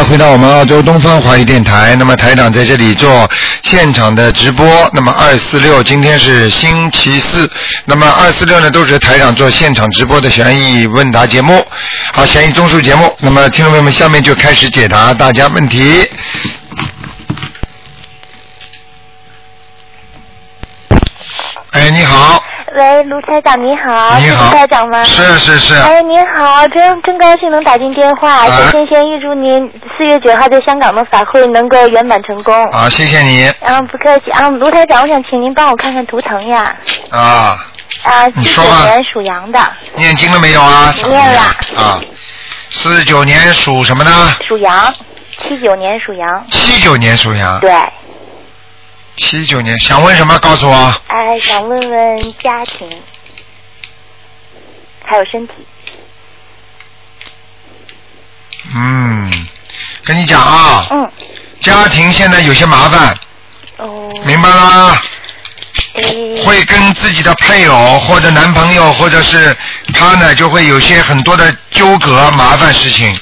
回到我们澳洲东方华语电台。那么台长在这里做现场的直播。那么二四六今天是星期四，那么二四六呢都是台长做现场直播的悬疑问答节目，好悬疑综述节目。那么听众朋友们，下面就开始解答大家问题。哎，你好，喂，卢台长你好，你好是卢台长吗？是是是，哎，您好，真真高兴能打进电话。啊首先先预祝您四月九号在香港的法会能够圆满成功。啊，谢谢你嗯，不客气啊，卢台长，我想请您帮我看看图腾呀。啊。啊，七九你说吧年属羊的，念经了没有啊？念了啊，四九年属什么呢？属羊，七九年属羊。七九年属羊。对，七九年想问什么？告诉我。哎，想问问家庭，还有身体。嗯，跟你讲啊，嗯，家庭现在有些麻烦，哦，明白了吗？会跟自己的配偶或者男朋友或者是他呢，就会有些很多的纠葛麻烦事情。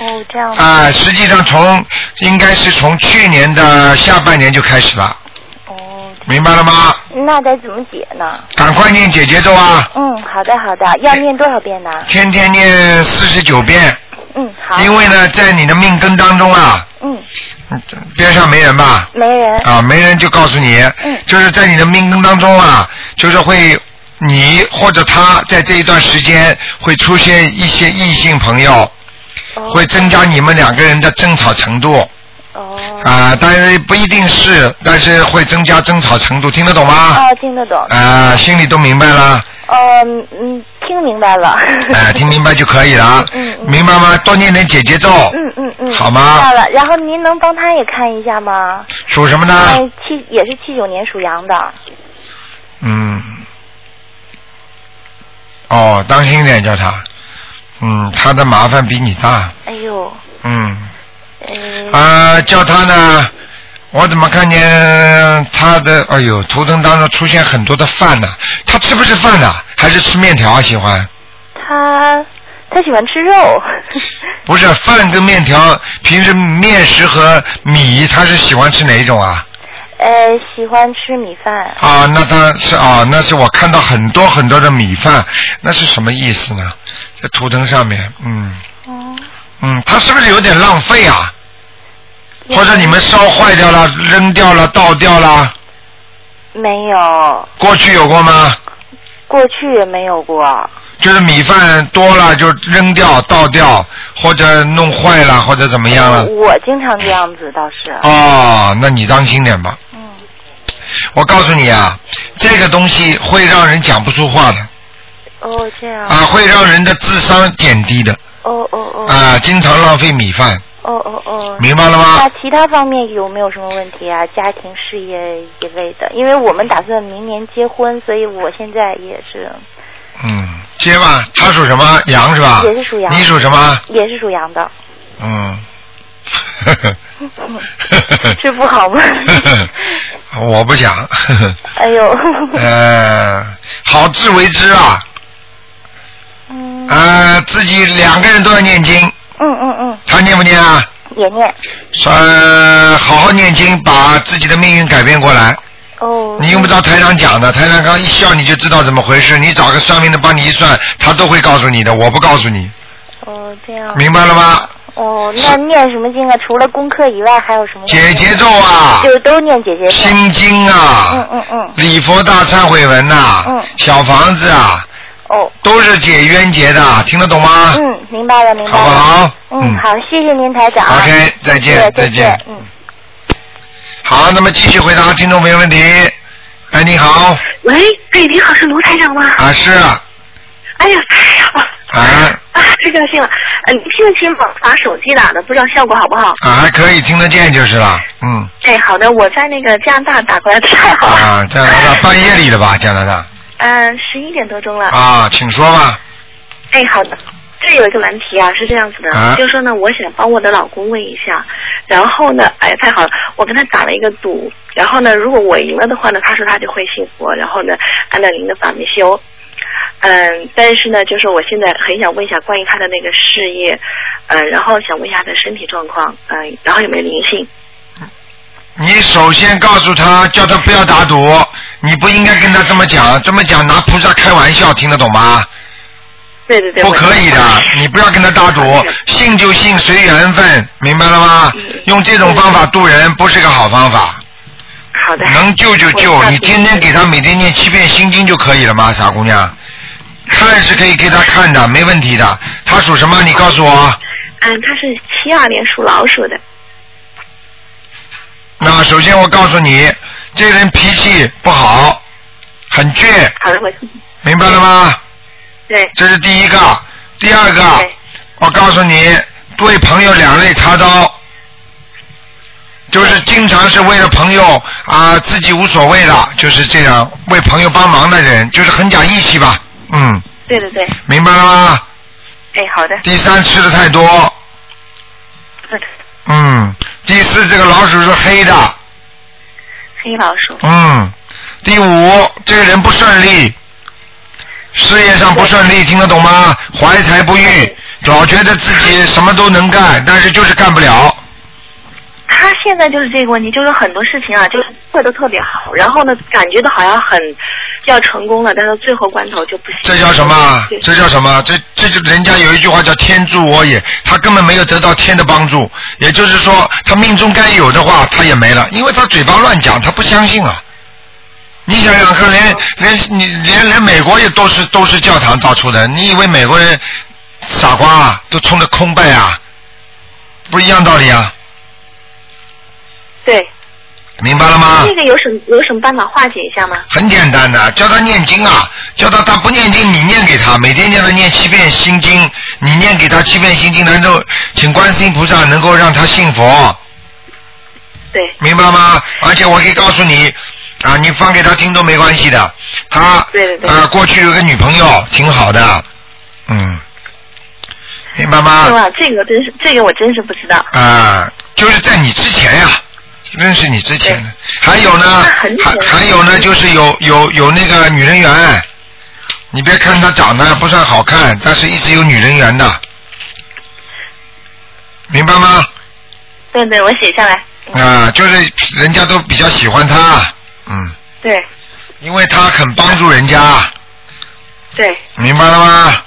哦，这样啊、实际上从应该是从去年的下半年就开始了，哦，明白了吗？那该怎么解呢？赶快念姐姐咒啊，嗯，好的好的，要念多少遍呢？天天念四十九遍，嗯，好。因为呢，在你的命根当中啊，嗯，嗯边上没人吧？没人。啊，没人就告诉你，嗯就是在你的命根当中啊，就是会你或者他在这一段时间会出现一些异性朋友，哦会增加你们两个人的争吵程度哦。啊，但是不一定是，但是会增加争吵程度，听得懂吗？啊，听得懂。啊，心里都明白了，哦，嗯嗯，听明白了。哎，听明白就可以了，嗯嗯明白吗？多念点姐姐咒，嗯嗯嗯。好吗知道了，然后您能帮他也看一下吗？属什么呢？哎，七也是七九年属羊的。嗯，哦，当心点叫他，嗯，他的麻烦比你大，哎呦，嗯，嗯。啊、叫他呢，我怎么看见他的，哎呦，图腾当中出现很多的饭呢？他吃不吃饭呢？还是吃面条啊？喜欢？他他喜欢吃肉。不是饭跟面条，平时面食和米，他是喜欢吃哪一种啊？呃，喜欢吃米饭。啊，那他是啊，那是我看到很多很多的米饭，那是什么意思呢？在图腾上面，嗯哦。嗯，他是不是有点浪费啊？或者你们烧坏掉了、扔掉了、倒掉了？没有，过去有过吗？过去也没有过。就是米饭多了就扔掉、倒掉，或者弄坏了，或者怎么样了？我经常这样子，倒是。哦，那你当心点吧。嗯。我告诉你啊，这个东西会让人讲不出话的哦，这样。啊，会让人的智商减低的哦哦哦。啊，经常浪费米饭，哦哦哦。明白了吗那？其他方面有没有什么问题啊？家庭、事业一类的，因为我们打算明年结婚，所以我现在也是嗯，接吧，他属什么？羊是吧？也是属羊你属什么？也是属羊的，嗯。是不好吗？我不想。哎呦。呃，好自为之啊。嗯呃，自己两个人都要念经，嗯嗯嗯，他念不念啊？也念。呃，好好念经，把自己的命运改变过来。哦。你用不着台长讲的，台长刚一笑你就知道怎么回事。你找个算命的帮你一算，他都会告诉你的，我不告诉你，哦，这样。明白了吗？哦，那念什么经啊？除了功课以外，还有什么？解节咒啊，就都念解节咒。心经啊，嗯嗯嗯。礼佛大忏悔文呐、嗯小房子啊，哦。都是解冤结的，听得懂吗？嗯，明白了，明白了。好不好嗯，嗯好，谢谢您台长。OK，再见再见嗯。好，那么继续回答听众朋友问题。哎，你好，喂，哎，你好，是卢台长吗？啊是啊，哎呀，太好了！啊啊，太高兴了！呃，你听得清吗？把手机打的，不知道效果好不好？啊还可以听得见就是了，嗯哎，好的，我在那个加拿大打过来的，太好了。啊，加拿大半夜里的吧，加拿大嗯，十一点多钟了。啊，请说吧，哎，好的。这有一个难题啊，是这样子的，啊？就是说呢，我想帮我的老公问一下，然后呢，哎呀，太好了，我跟他打了一个赌，然后呢，如果我赢了的话呢，他说他就会信佛，然后呢，按照您的法门修，嗯，但是呢，就是我现在很想问一下关于他的那个事业，嗯，然后想问一下他的身体状况，嗯，然后有没有灵性？你首先告诉他，叫他不要打赌，你不应该跟他这么讲，这么讲拿菩萨开玩笑，听得懂吗？对对对，不可以的，你不要跟他打赌，信就信，随缘分，明白了吗嗯？用这种方法渡人不是个好方法，好的，能救就救你天天给他每天念七遍心经就可以了吗，傻姑娘？看是可以给他看的，没问题的。他属什么？你告诉我。嗯，他是七二年属老鼠的，那首先我告诉你，这人脾气不好，很倔，好的，我明白了吗？对这是第一个。第二个，我告诉你，对朋友两肋插刀，就是经常是为了朋友啊，自己无所谓的，就是这样为朋友帮忙的人，就是很讲义气吧。嗯，对对对，明白了吗？哎，好的，第三，吃的太多。对嗯。第四，这个老鼠是黑的。黑老鼠，嗯。第五，这个人不顺利，事业上不顺利，听得懂吗？怀才不遇，老觉得自己什么都能干，但是就是干不了。他现在就是这个问题，就是很多事情啊，就是会的特别好，然后呢，感觉到好像很要成功了，但是最后关头就不行。这叫什么？这叫什么？这这就人家有一句话叫“天助我也”，他根本没有得到天的帮助，也就是说，他命中该有的话他也没了，因为他嘴巴乱讲，他不相信啊。你想想看，连连你连连美国也都是都是教堂造出的，你以为美国人傻瓜啊？都冲着空拜啊？不一样道理啊？对，明白了吗？那个有什么有什么办法化解一下吗？很简单的，叫他念经啊，叫他他不念经，你念给他，每天叫他念七遍心经，你念给他七遍心经，能够请观世音菩萨能够让他信佛，对，明白吗？而且我可以告诉你，啊，你放给他听都没关系的，他对对对啊过去有个女朋友挺好的，嗯，明白吗？哇？这个真是，这个我真是不知道。啊，就是在你之前呀、认识你之前的。还有呢，还还有呢，就是有有有那个女人缘。你别看她长得不算好看，但是一直有女人缘的，明白吗？对对，我写下来。嗯啊，就是人家都比较喜欢她，嗯，对因为她很帮助人家，对明白了吗？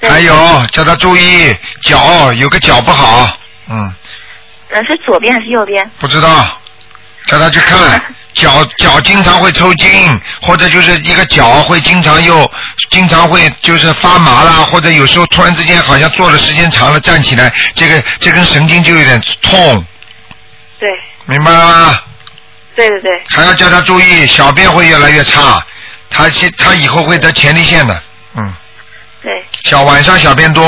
对。还有叫她注意脚，有个脚不好，嗯。呃，是左边还是右边？不知道，叫他去看 脚脚经常会抽筋，或者就是一个脚会经常又经常会就是发麻啦，或者有时候突然之间好像坐的时间长了站起来，这个这根神经就有点痛，对明白了吗？对对对，还要叫他注意小便会越来越差，他现他以后会得前列腺的，嗯，对小晚上小便多，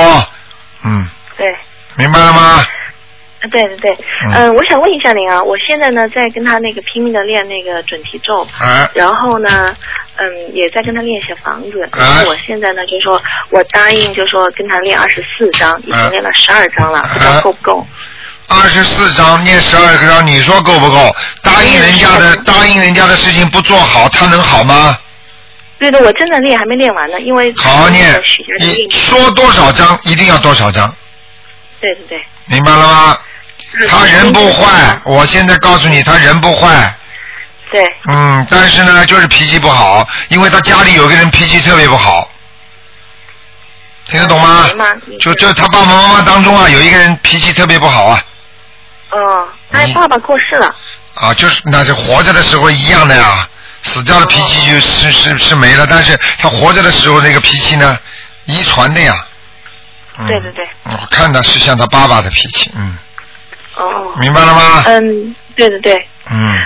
嗯，对。明白了吗？啊对对对，嗯嗯、我想问一下您啊，我现在呢在跟他那个拼命的练那个准提咒，啊，然后呢，嗯，也在跟他练小房子。啊然后我现在呢，就说我答应，就说跟他练二十四章，已经练了十二章了，不知道够不够？二十四章念十二个章，你说够不够？答应人家的答应人家的事情不做好，他能好吗？对的，我真的练还没练完呢，因为好好念你说多少章一定要多少章，对对对。明白了吗？他人不坏，我现在告诉你，他人不坏，对嗯，但是呢，就是脾气不好，因为他家里有个人脾气特别不好，听得懂吗？就就他爸爸妈妈当中啊，有一个人脾气特别不好啊，哦，他爸爸过世了。啊，就是那是活着的时候一样的呀，死掉的脾气就是是是没了，但是他活着的时候那个脾气呢，遗传的呀。嗯、对对对。我看的是像他爸爸的脾气，嗯，哦。明白了吗？嗯，对对对。嗯，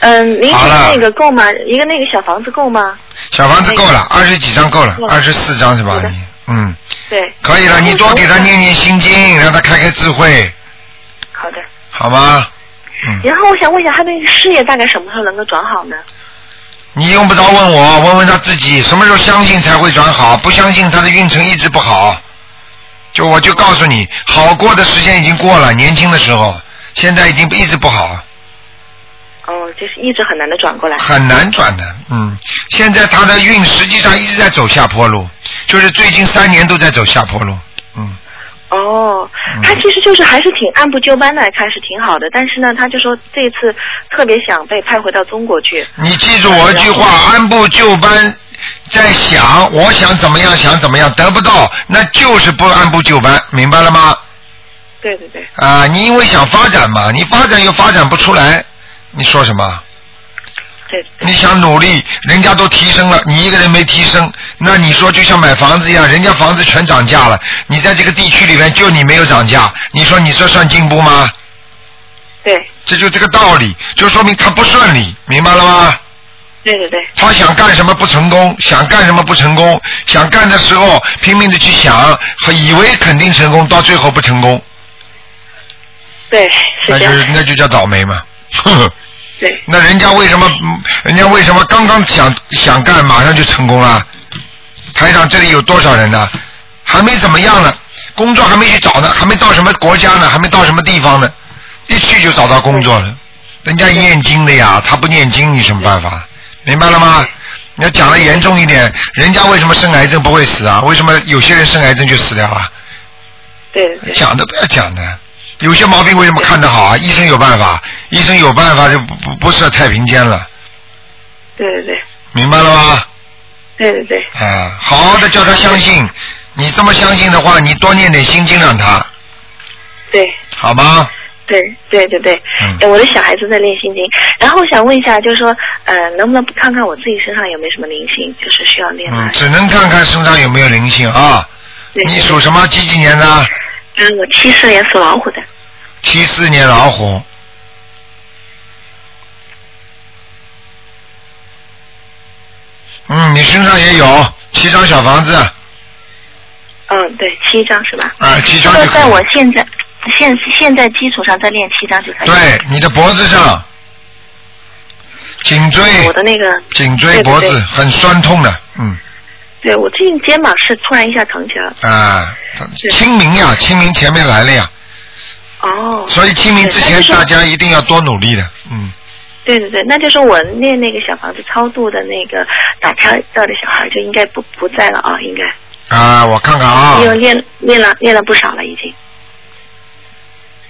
嗯，您好了那个够吗？一个那个小房子够吗？小房子够了，二十几张够了二十四张是吧你嗯，对。可以了，你多给他念念心经，让他开开智慧，好的。好吗？嗯，然后我想问一下，他那个事业大概什么时候能够转好呢？你用不着问我，问问他自己，什么时候相信才会转好？不相信他的运程一直不好。就我就告诉你，好过的时间已经过了，年轻的时候，现在已经一直不好。哦，就是一直很难的转过来。很难转的，嗯，现在他的运实际上一直在走下坡路，就是最近三年都在走下坡路，嗯，哦嗯，他其实就是还是挺按部就班的，开始挺好的，但是呢，他就说这次特别想被派回到中国去。你记住我一句话，按部就班。在想，我想怎么样，想怎么样，得不到，那就是不按部就班，明白了吗？对对对，啊，你因为想发展嘛，你发展又发展不出来，你说什么？对对你想努力，人家都提升了，你一个人没提升，那你说就像买房子一样，人家房子全涨价了，你在这个地区里面就你没有涨价，你说你这算进步吗？对这就这个道理，就说明他不顺利，明白了吗？对对对他想干什么不成功，想干什么不成功，想干的时候拼命的去想，和以为肯定成功，到最后不成功，对，是那就。那就叫倒霉嘛。呵呵对 那人家为什么？嗯人家为什么刚刚想想干，马上就成功了？台上这里有多少人呢？还没怎么样呢，工作还没去找呢，还没到什么国家呢，还没到什么地方呢，一去就找到工作了。人家念经的呀，他不念经，你什么办法？明白了吗？你要讲的严重一点，人家为什么生癌症不会死啊？为什么有些人生癌症就死掉了？对讲都不要讲的。有些毛病为什么看得好啊？医生有办法，医生有办法就不不不是太平间了，对对对明白了吗？对对对，啊，好好的叫他相信，你这么相信的话，你多念点心经让他，对好吗？对对对对，嗯哎我的小孩子在练心经，然后我想问一下，就是说，呃，能不能看看我自己身上有没有什么灵性，就是需要练嗯，的？只能看看身上有没有灵性啊。对你属什么？几几年的？嗯，我七四年属老虎的。七四年老虎。嗯，你身上也有七张小房子，嗯，对，七张是吧？啊，七张那在。我现在现现在基础上再练七张就可以。。对，你的脖子上，颈椎，我的那个，颈椎、脖子对很酸痛的，嗯，对我最近肩膀是突然一下疼起来了。啊，清明呀，清明前面来了呀，哦。所以清明之前大家一定要多努力的，嗯，对对对，那就是我练那个小房子超度的那个打胎到的小孩就应该不不在了啊，应该，啊，我看看啊因，为练练了练了不少了已经。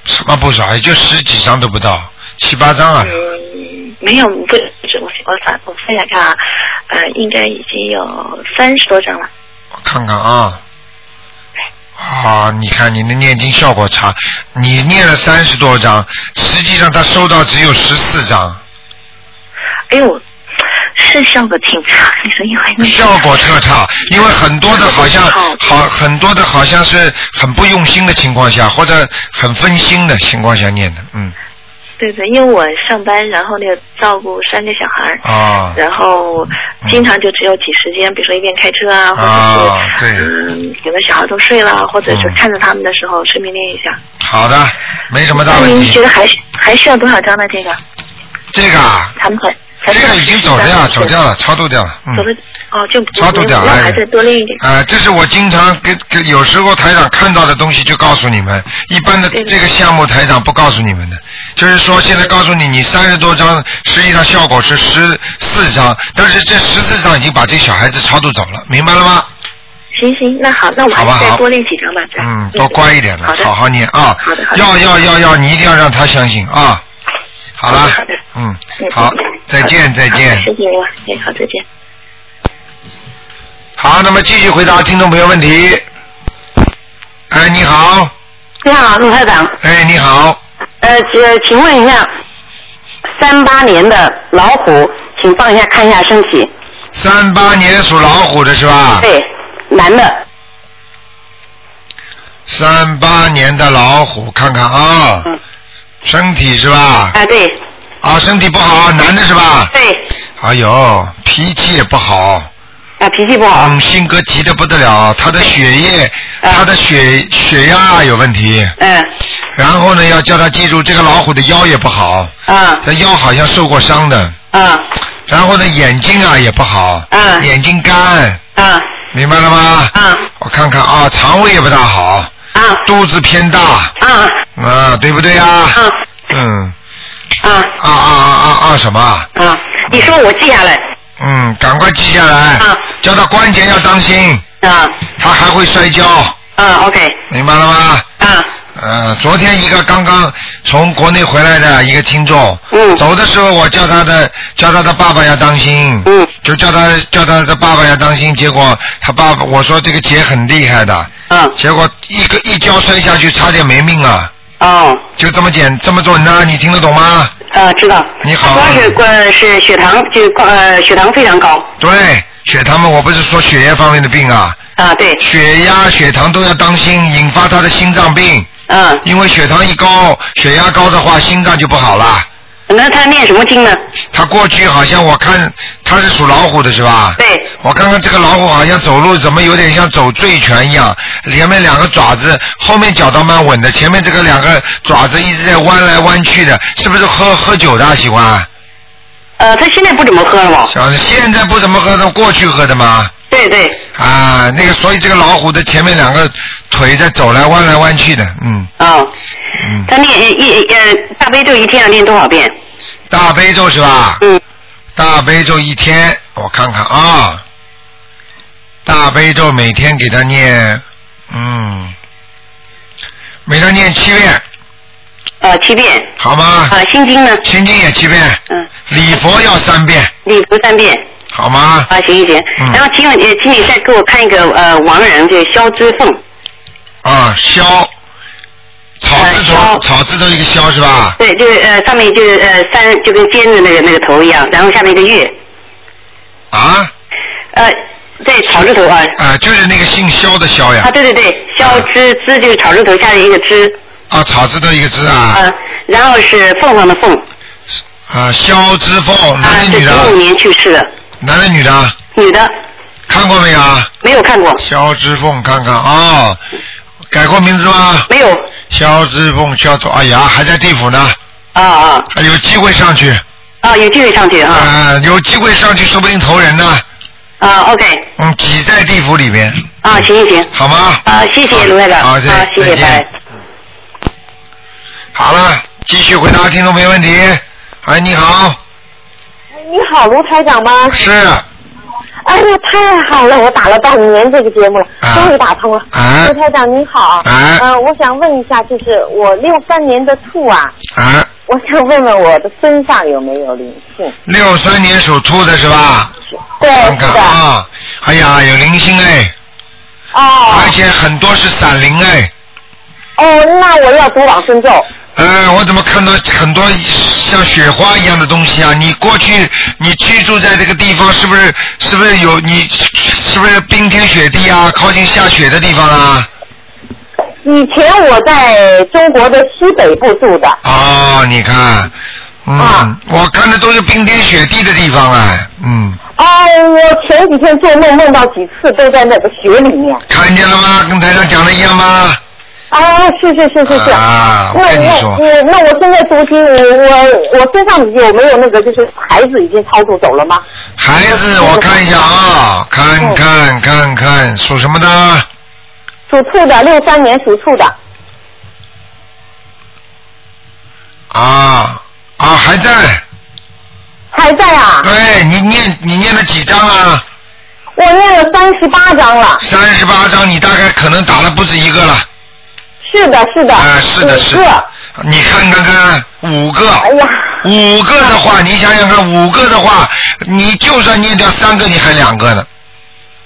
什么不少，也就十几张都不到，七八张啊，嗯，没有不，我我反我算一下看啊，呃，应该已经有三十多张了。我看看啊。啊，你看你的念经效果差，你念了三十多张，实际上他收到只有十四张，哎呦，是效果挺差，你说因为那个效果特差，因为很多的好像好好很多的好像是很不用心的情况下，或者很分心的情况下念的，嗯，对对，因为我上班，然后那个照顾三个小孩儿，啊，然后经常就只有挤时间，比如说一边开车啊，或啊者是对。嗯，有的小孩都睡了，或者是嗯看着他们的时候顺便练一下。好的，没什么大那问题。您觉得还需还需要多少张呢？这个？这个啊，他们才才这个已经走掉了，对走掉了，超度掉了，嗯走。了哦，就超度掉哎那我还再多练一点。啊、这是我经常给给有时候台长看到的东西就告诉你们，一般的这个项目台长不告诉你们的，就是说现在告诉你，你三十多张，实际上效果是十四张，但是这十四张已经把这小孩子超度走了，明白了吗？行行，那好，那我好吧好还是再多练几张吧。再嗯，多乖一点了，好的，好好念啊好的好，的要要要要，你一定要让他相信啊。好了好的好的，嗯嗯，好，再见再见谢。谢我，哎，好，再见。好，那么继续回答听众朋友问题。哎，你好，你好，陆台长。哎，你好，呃，请请问一下，三八年的老虎，请放一下看一下身体。三八年属老虎的是吧？对，男的。三八年的老虎，看看啊，嗯。身体是吧？啊，对啊，身体不好，男的是吧？对。哎呦，脾气也不好，啊，脾气不好。嗯，性格急得不得了，他的血液，啊他的血血压有问题，嗯。然后呢，要叫他记住，这个老虎的腰也不好，啊他腰好像受过伤的，啊然后呢，眼睛啊也不好，啊眼睛干，啊明白了吗？啊我看看啊，肠胃也不大好，啊肚子偏大，啊啊，对不对啊？啊嗯，啊。啊啊啊啊什么？啊，你说我记下来。嗯，赶快记下来。啊。叫他关节要当心，啊。他还会摔跤，啊，OK。明白了吗？啊。呃，昨天一个刚刚从国内回来的一个听众，嗯。走的时候我叫他的叫他的爸爸要当心，嗯。就叫他叫他的爸爸要当心，结果他爸爸我说这个姐很厉害的，嗯结果一个一跤摔下去，差点没命啊！哦就这么简这么准呢、你听得懂吗？啊，知道。你好主要是呃是血糖就呃血糖非常高对，血糖嘛，我不是说血液方面的病啊，啊，对，血压、血糖都要当心，引发他的心脏病。嗯，因为血糖一高，血压高的话，心脏就不好了。那他念什么经呢？他过去好像我看他是属老虎的是吧？对。我看看这个老虎好像走路怎么有点像走醉拳一样，前面两个爪子，后面脚倒蛮稳的，前面这个两个爪子一直在弯来弯去的，是不是喝喝酒的啊喜欢？呃，他现在不怎么喝了吧？小现在不怎么喝他，过去喝的吗？对对，啊，那个，所以这个老虎的前面两个腿在走来弯来弯去的，嗯啊，嗯，他念一呃大悲咒一天要念多少遍？大悲咒是吧？嗯，大悲咒一天，我看看啊，大悲咒每天给他念，嗯，每天念七遍，呃七遍。好吗？啊，心经呢？心经也七遍，嗯，礼佛要三遍，礼佛三遍。好吗？啊，行行行。嗯然后请问呃，请你再给我看一个呃亡人，就是肖之凤。啊，消，草字头，呃草字头一个肖是吧？对，就是呃上面就是呃三就跟尖的那个那个头一样，然后下面一个月。啊，呃，对，草字头啊。啊，就是那个姓肖的肖呀啊，，对对对，肖之之就是草字头下面一个之，啊，草字头一个之啊，呃，然后是凤凰的凤，啊，肖之凤，啊男，的女的？九五年去世的，男的女的？女的，看过没有啊？没有看过，肖之凤，看看哦，改过名字吗？没有，肖之凤，肖总，哎呀，还在地府呢，啊啊。还有机会上去，啊，有机会上去啊，啊，有机会上去，说不定投人呢，啊，OK，嗯，挤在地府里面，啊，行行。行，好吗？啊，谢谢卢台长，好，谢谢，再见。拜。好了，继续回答听众没问题。哎，你好，你好，卢台长吗？是，哎呀，太好了，我打了半年这个节目了，啊终于打通了。啊卢台长您好，啊呃，我想问一下，就是我六三年的兔啊，啊，我想问问我的身上有没有灵性？六三年属兔的是吧？对，看看是的。啊，哎呀，有灵性哎，哦而且很多是散灵哎。哦，那我要读往生咒。呃，我怎么看到很多像雪花一样的东西啊？你过去你居住在这个地方，是不是是不是有你是不是冰天雪地啊？靠近下雪的地方啊？以前我在中国的西北部住的。哦，你看，嗯，啊我看的都是冰天雪地的地方啊，嗯，哦，我前几天做梦梦到几次都在那个雪里面。看见了吗？跟台上讲的一样吗？啊，是是是是是。啊我那跟你说我我那我现在读经，我我我身上有没有那个就是孩子已经超度走了吗？孩子，我看一下啊，看嗯看看看，属什么的？属兔的，六三年属兔的。啊啊，还在。还在啊？对你念你念了几张啊？我念了三十八章了。三十八张，你大概可能打了不止一个了。是的，是的。啊，是的，是的。你看看看，五个。哎呀。五个的话，你想想看，五个的话，你就算念掉三个，你还两个呢。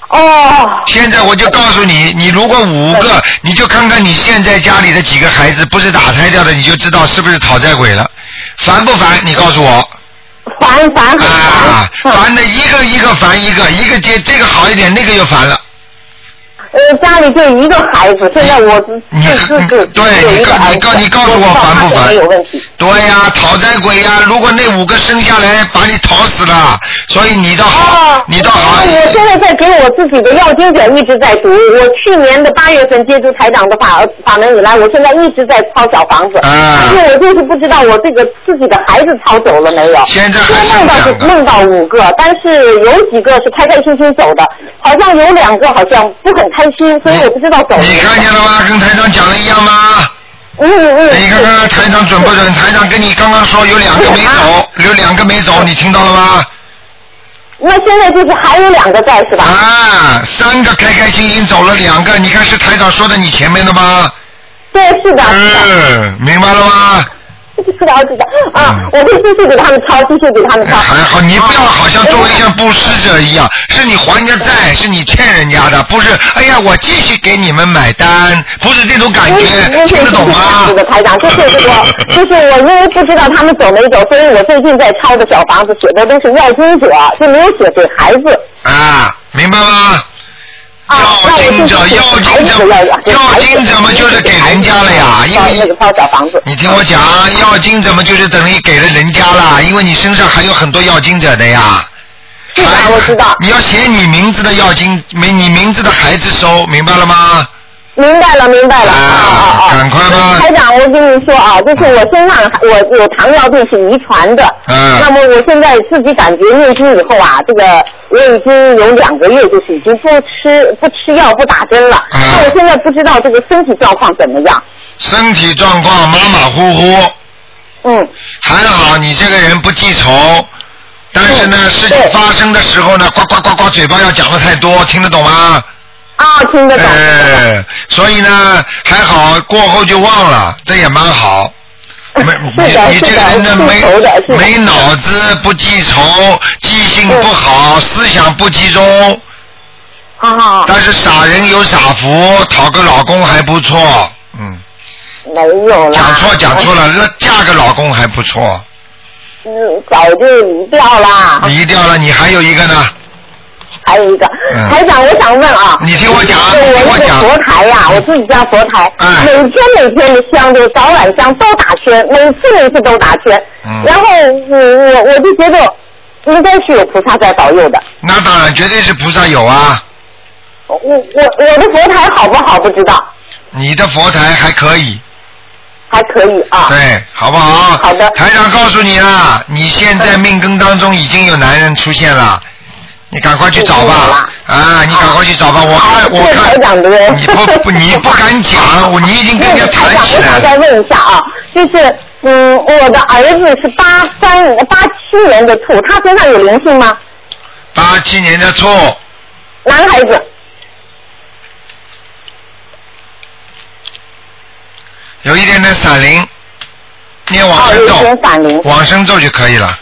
哦。现在我就告诉你，你如果五个，你就看看你现在家里的几个孩子不是打胎掉的，你就知道是不是讨债鬼了。烦不烦？你告诉我。烦烦很啊，烦的一个一个烦一个，一个接这个好一点，那个又烦了。呃，家里就一个孩子，现在我自你自自对你告你告你告诉我烦不烦有问题。对呀、讨债鬼呀、如果那五个生下来把你讨死了，所以你倒好，哦，你倒好。我现在在给我自己的要经者一直在读。我去年的八月份接触台长的法法门以来，我现在一直在抄小房子。啊但是我就是不知道我这个自己的孩子抄走了没有。现在还剩梦到是梦到五个，但是有几个是开开心心走的，好像有两个好像不很开心，所以我不知道走了没有。你看见了吗？跟台长讲的一样吗？嗯嗯。你看看台长准不准？台长跟你刚刚说有两个没走，有两个没走，你听到了吗？那现在就是还有两个在是吧？啊，三个开开心心走了两个，你看是台长说的你前面的吗？对，是的。嗯，明白了吗？知道知道啊，我会继续给他们抄，继续给他们抄。还好，你不要好像作为像布施者一样，是你还人家债，是你欠人家的，不是。哎呀，我继续给你们买单，不是这种感觉，听得懂吗？这个台长，就是这个，就是我因为不知道他们走没走，所以我最近在抄的小房子写的都是要经者，就没有写给孩子。啊，明白吗？要经者，要经者，要经者嘛，就是给人家了呀，因为你听我讲，要经者嘛，就是等于给了人家了，因为你身上还有很多要经者的呀。是的，我知道。你要写你名字的要经，没你名字的孩子收，明白了吗？明白了，明白了。啊啊啊！赶快吧。台长，我跟你说啊，就是我身上我有糖尿病是遗传的。嗯。那么我现在自己感觉念经以后啊，这个我已经有两个月，就是已经不吃不吃药不打针了。嗯。那我现在不知道这个身体状况怎么样。身体状况马马虎虎。嗯。还好你这个人不记仇，但是呢，事情发生的时候呢，呱呱呱呱，嘴巴要讲的太多，听得懂吗？啊，听得懂。哎，所以呢，还好过后就忘了，这也蛮好。没，你你这个人呢，没没脑子，不记仇，记性不好，思想不集中。啊。但是傻人有傻福，讨个老公还不错，嗯。没有了。讲错讲错了，那嫁个老公还不错。嗯，早就离掉了。离掉了，你还有一个呢。还有一个，台长，我想问啊，你听我讲，我讲。佛台呀，我自己家佛台，每天每天的香，就早晚香都打圈，每次每次都打圈。嗯然后我我我就觉得应该是有菩萨在保佑的。那当然，绝对是菩萨有啊。我我我的佛台好不好？不知道。你的佛台还可以。还可以啊。对，好不好？好的。台长告诉你啦，你现在命根当中已经有男人出现了。你赶快去找吧，啊！你赶快去找吧，我看我看，你不不你不敢讲，我你已经跟人家谈起来了。我想再问一下啊，就是嗯，我的儿子是八三八七年的兔，他身上有灵性吗？八七年的兔。男孩子。有一点点闪灵，念往生咒，往生咒就可以了。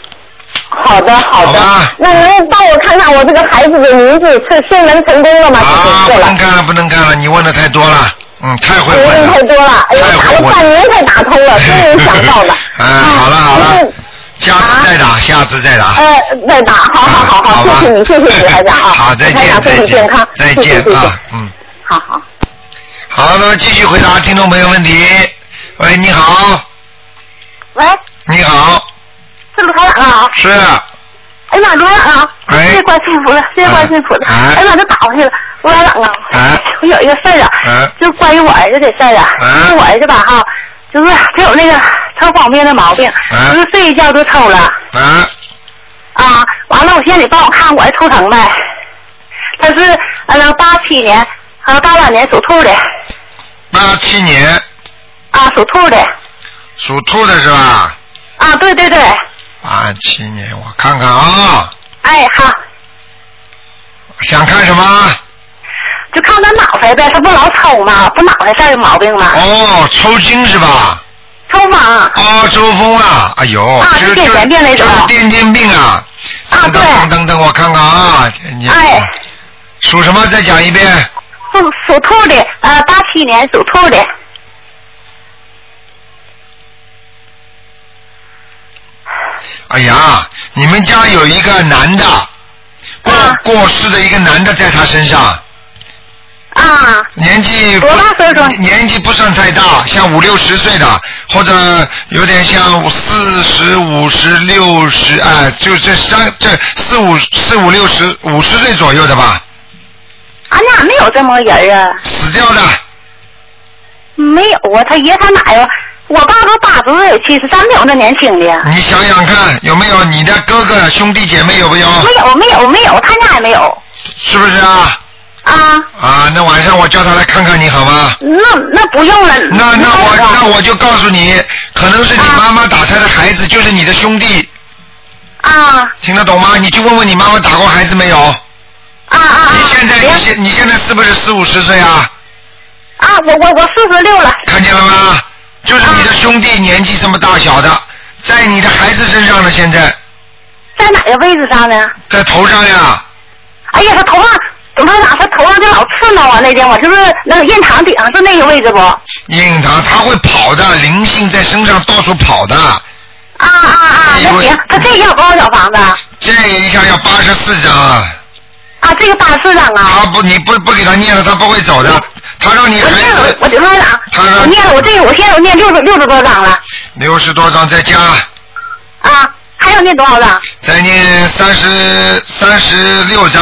好的，好的。那您帮我看看我这个孩子的名字是升门成功了吗？啊，不能干了，不能干了，你问的太多了，嗯，太会问了。太多了，哎呀，打了半年才打通了，终于想到了。嗯，好了好了，下次再打，下次再打。呃，再打，好好好好，谢谢你，谢谢你，台长啊。好，再见，再见，健康，再见啊，嗯。好好。好，那么继续回答听众朋友问题。喂，你好。喂。你好。是卢台长啊！是。哎呀妈，卢台长！谢谢关心福了，谢谢关心福了。哎呀妈，这打过去了，卢台长啊！我有一个事儿啊，就关于我儿子的事儿啊。就我儿子吧哈，就是他有那个抽方便的毛病，就是睡一觉就抽了。啊。啊，完了，我现在你帮我看我的抽成呗。他是呃八七年，呃八八年属兔的。八七年。啊，属兔的。属兔的是吧？啊，对对对。八七年，我看看啊。哎，好。想看什么？就看他脑袋呗，他不老抽吗？不脑袋上有毛病吗？哦，抽筋是吧？抽风。哦，抽风啊！哎呦，这是癫痫病那种。癫痫病啊！啊，对。等等等，我看看啊。哎。属什么？再讲一遍。属属兔的，呃，八七年属兔的。哎呀，你们家有一个男的过过世的一个男的在他身上。啊。年纪多大岁数？年纪不算太大，像五六十岁的，或者有点像四十五十六十，哎，就这三这四五四五六十五十岁左右的吧。俺家没有这么个人啊。死掉的。没有啊，他爷他奶呀。我爸都八十岁，七十三，没有那年轻的。你想想看，有没有你的哥哥兄弟姐妹有没有？没有，没有，没有，他家也没有。是不是啊？啊。啊，那晚上我叫他来看看你好吗？那那不用了。那那我那我就告诉你，可能是你妈妈打胎的孩子，就是你的兄弟。啊。听得懂吗？你去问问你妈妈打过孩子没有？啊啊啊！你现在你现你现在是不是四五十岁啊？啊，我我我四十六了。看见了吗？就是你的兄弟年纪这么大小的，在你的孩子身上呢，现在。在哪个位置上呢？在头上呀。哎呀，他头上，怎么哪？他头上就老刺挠啊，那天我就是那个印堂顶上是那个位置不？印堂他会跑的，灵性在身上到处跑的。啊啊啊！那行，他这要多少小房子？这一下要八十四张。啊，这个八十四张啊。他不，你不不给他念了，他不会走的。他让你我念了，我多少章。他我念了，我这个我现在我念六十六十多张了。六十多张再加。啊。还要念多少张？再念三十三十六张。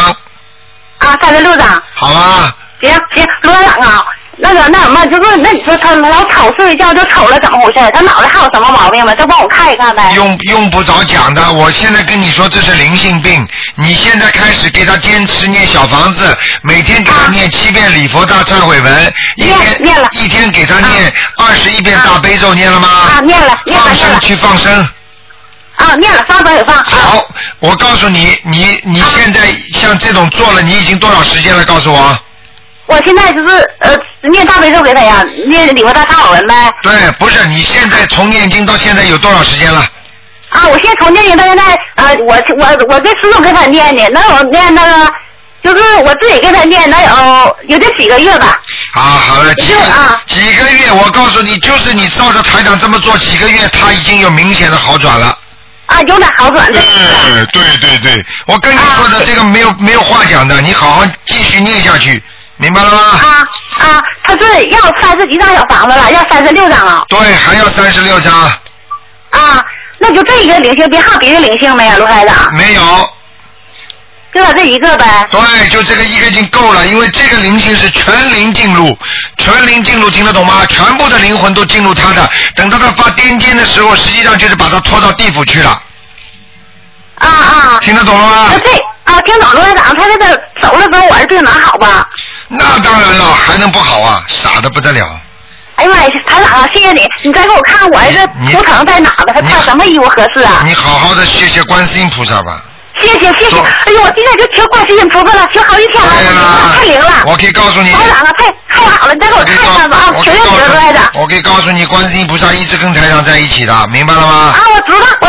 啊，三十六张。好吧。行行，罗院长啊，那个那什么，就是那你说他老吵睡觉就瞅了，怎么回事？他脑袋还有什么毛病吗？再帮我看一看呗。用用不着讲的，我现在跟你说这是灵性病。你现在开始给他坚持念小房子，每天给他念七遍礼佛大忏悔文，一天念了，一天给他念二十一遍大悲咒，念了吗？啊，念了，念了，放生去放生。啊，念了，放也放。好，我告诉你，你你现在像这种做了，你已经多少时间了？告诉我。我现在就是呃念大悲咒给他呀，念礼佛大忏悔文呗。对，不是，你现在从念经到现在有多少时间了？啊，我现在从念经到现在，啊，我我我跟师傅给他念的，能有念那个，就是我自己给他念，能有有这几个月吧。啊，好了，几个几个月，我告诉你，就是你照着台长这么做，几个月他已经有明显的好转了。啊，有点好转的。嗯，对对对，我跟你说的这个没有没有话讲的，你好好继续念下去，明白了吗？啊啊，他是要三十几张小房子了，要三十六张了。对，还要三十六张。啊，那就这一个灵性，别还有别的灵性没有，卢台长？没有。就他这一个呗。对，就这个一个已经够了，因为这个灵性是全灵进入，全灵进入，听得懂吗？全部的灵魂都进入他的，等到他发癫痫的时候，实际上就是把他拖到地府去了。啊啊！听得懂了吗？这啊，听懂了，台长，他这个走了之后，我儿病能好吧？那当然了，还能不好啊？傻的不得了。哎呀妈呀，台长，谢谢你，你再给我看我儿子图腾在哪呢？他穿什么衣服合适啊？你好好的谢谢观世音菩萨吧。谢谢谢谢，哎呦，我今天就求观世音菩萨了，求好几天了，太灵了。我可以告诉你，台长啊，太太好了，你再给我看看吧啊，求求你了，台长。我可以告诉你，观世音菩萨一直跟台长在一起的，明白了吗？啊，我知道，我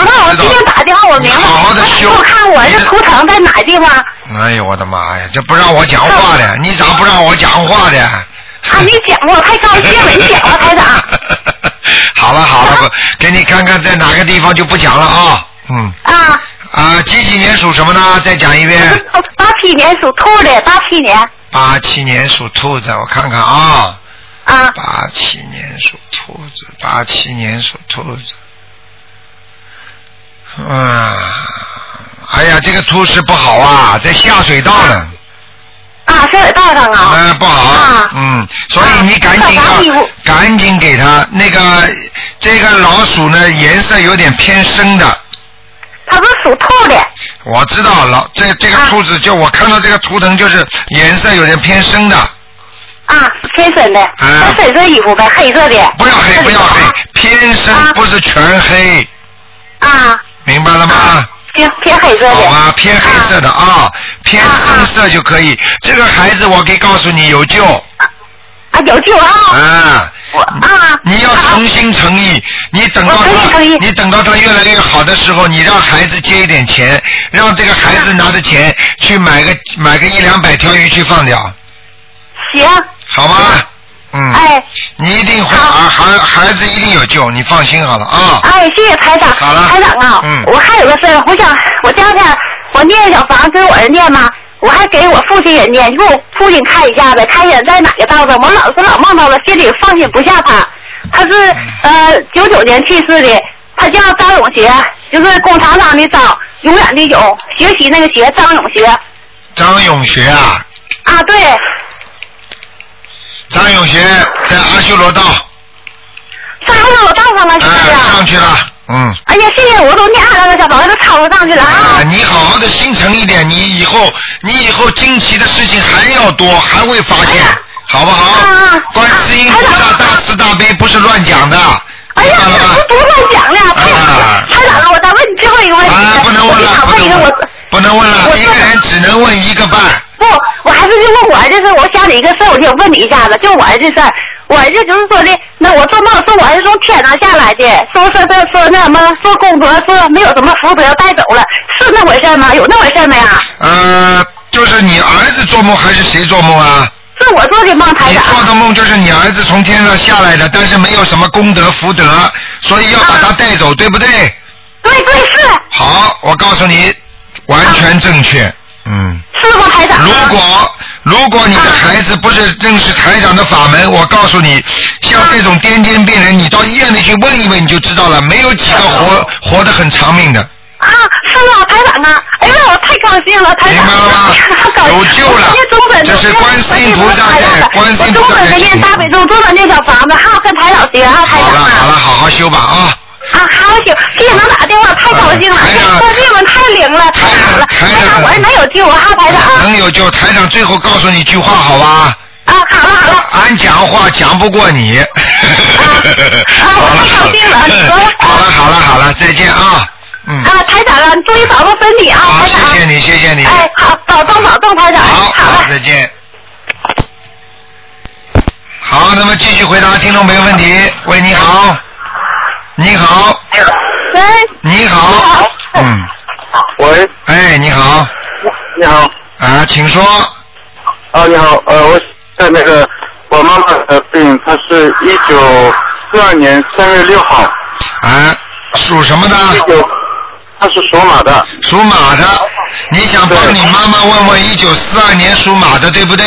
知道，我今天打电话我明白。好好的修。我看我这图腾在哪地方？哎呦我的妈呀，这不让我讲话的，你咋不让我讲话的？啊，你讲我太高兴 了，你讲吧，台长。好了好了，不给你看看在哪个地方就不讲了啊，嗯。啊。啊，几几年属什么呢？再讲一遍。八七年属兔的，八七年。八七年属兔子，我看看啊。啊。八七年属兔子，八七年属兔子。啊，哎呀，这个兔是不好啊，在下水道呢。啊，下水道上啊。嗯，不好。啊。嗯，所以你赶紧要，赶紧给他那个这个老鼠呢，颜色有点偏深的。它是属兔的。我知道老，这这个兔子就我看到这个图腾就是颜色有点偏深的。啊，偏深的。啊深色衣服呗，黑色的。不要黑，不要黑，偏深不是全黑。啊。明白了吗？偏偏黑色的。好吧，偏黑色的啊，偏深色就可以。这个孩子我可以告诉你有救。啊，有救啊。啊。啊！你要诚心诚意，你等到他，你等到他越来越好的时候，你让孩子借一点钱，让这个孩子拿着钱去买个买个一两百条鱼去放掉。行。好吗？嗯。哎。你一定会孩孩孩子一定有救，你放心好了啊。哎，谢谢台长。好了。台长啊，嗯，我还有个事儿，我想我家天我念小房给我儿念吗？我还给我父亲也念，你给我父亲看一下呗，看一下在哪个道上。我老是老梦到了，心里放心不下他。他是呃九九年去世的，他叫张永学，就是工厂长的张，永远的永，学习那个学，张永学。张永学啊。啊，对。张永学在阿修罗道。上阿修罗道上了，现在上去了。嗯。哎呀，谢谢，我都念二个小房子都抄上去了啊！你好好的心诚一点，你以后你以后惊奇的事情还要多，还会发现，好不好？啊观世音菩萨大慈大悲不是乱讲的。哎呀，不不乱讲的，太长了，我再问你最后一个问题。啊，不能问了，不能问。不能问了，一个人只能问一个半。不，我还是就问我儿子，我想起一个事我就问你一下子，就我儿子事儿。我儿子就是说的，那我做梦说我儿子从天上下来的，说说说说那什么说功德，说没有什么福德带走了，是那回事吗？有那回事没啊？呃，就是你儿子做梦还是谁做梦啊？是我做的梦，台长。你做的梦就是你儿子从天上下来的，但是没有什么功德福德，所以要把他带走，对不对？对对是。好，我告诉你，完全正确，嗯。如果。如果你的孩子不是认识台长的法门，我告诉你，像这种癫癫病人，你到医院里去问一问，你就知道了，没有几个活活得很长命的。啊，是吗，台长啊？哎呀，我太高兴了，台长。明白了吗？有救了。这是观世音菩萨的，观世音菩萨在。中本念大悲咒，中本念小房子，哈，跟台长学啊，台长。好了好了，好好修吧啊。啊，好行，谢谢能打电话，太高兴了，高兴们太灵了，太好了，台长，我能有救哈，台长。能有救，台长最后告诉你一句话，好吧？啊，好了好了。俺讲话讲不过你。啊，我太高兴了，你说。好了好了好了，再见啊。嗯。啊，台长啊，你注意保重身体啊，台长。谢谢你，谢谢你。哎，好，保重保重，台长。好，好，再见。好，那么继续回答听众朋友问题。喂，你好。你好，喂，你好，嗯，喂，哎，你好，你好，啊，请说，啊，你好，呃，我在那个我妈妈的病，她是一九四二年三月六号，啊，属什么的？一九，她是属马的，属马的，你想帮你妈妈问问一九四二年属马的对不对？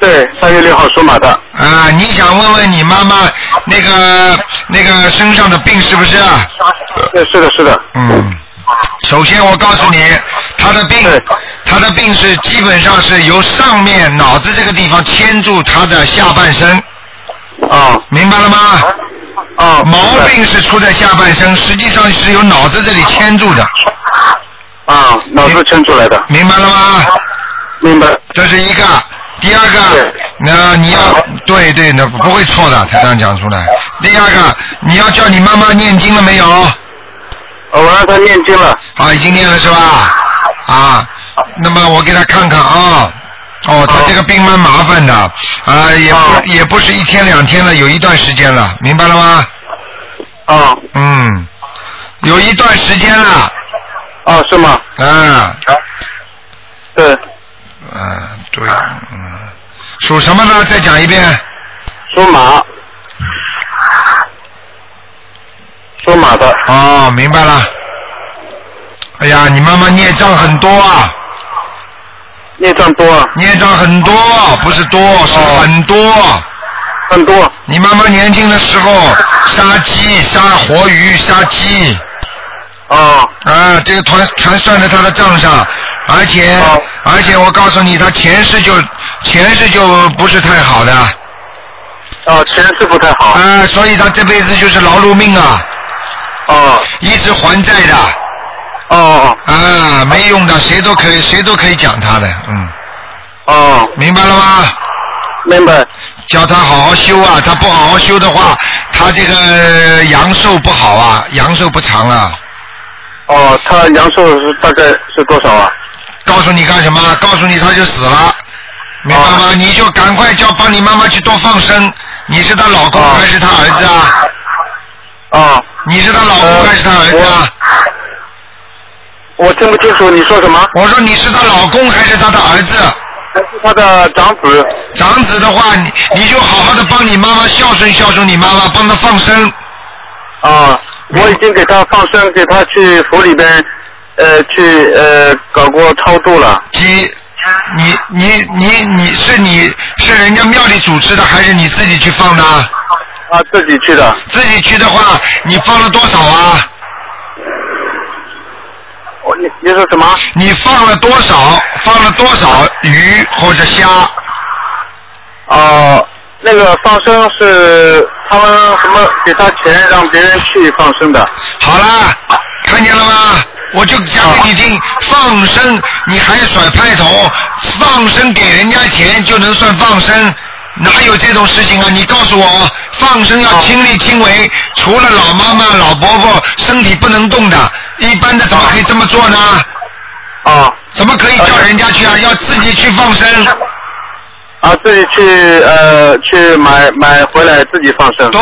对，三月六号属马的。啊，你想问问你妈妈那个那个身上的病是不是？对，是的，是的。嗯，首先我告诉你，她的病，她的病是基本上是由上面脑子这个地方牵住她的下半身。啊。明白了吗？啊。毛病是出在下半身，实际上是由脑子这里牵住的。啊，脑子牵出来的。明白了吗？明白。这是一个。第二个，那你要对对，那不会错的，才这样讲出来。第二个，你要叫你妈妈念经了没有？我让她念经了。啊，已经念了是吧？啊，那么我给她看看啊。哦，她这个病蛮麻烦的，啊，也不也不是一天两天了，有一段时间了，明白了吗？啊。嗯，有一段时间了。啊，是吗？啊。对。嗯，对，嗯，属什么呢？再讲一遍。属马。属马的。哦，明白了。哎呀，你妈妈孽障很多啊。孽障多啊。孽障很多，不是多，是很多。很多。你妈妈年轻的时候杀鸡、杀活鱼、杀鸡。啊。啊，这个全全算在她的账上。而且，而且我告诉你，他前世就前世就不是太好的。哦，前世不太好。啊，所以他这辈子就是劳碌命啊。哦。一直还债的。哦。啊，没用的，谁都可以，谁都可以讲他的，嗯。哦。明白了吗？明白。叫他好好修啊！他不好好修的话，他这个阳寿不好啊，阳寿不长了。哦，他阳寿是大概是多少啊？告诉你干什么？告诉你他就死了，明白吗？你就赶快叫帮你妈妈去多放生。你是她老公还是她儿子啊？啊。你是她老公还是她儿子啊？我听不清楚你说什么。我说你是她老公还是她的儿子？还是她的长子。长子的话，你你就好好的帮你妈妈孝顺孝顺你妈妈，帮她放生。啊，我已经给她放生，给她去府里边。呃，去呃搞过超度了。你你你你你是你是人家庙里组织的，还是你自己去放的？啊，自己去的。自己去的话，你放了多少啊？我你你说什么？你放了多少？放了多少鱼或者虾？哦，那个放生是他们什么给他钱让别人去放生的。好了，看见了吗？我就讲给你听，放生你还甩派头，放生给人家钱就能算放生，哪有这种事情啊？你告诉我，放生要亲力亲为，除了老妈妈、老伯伯身体不能动的，一般的怎么可以这么做呢？啊，怎么可以叫人家去啊？要自己去放生。啊，自己去呃去买买回来自己放生。对，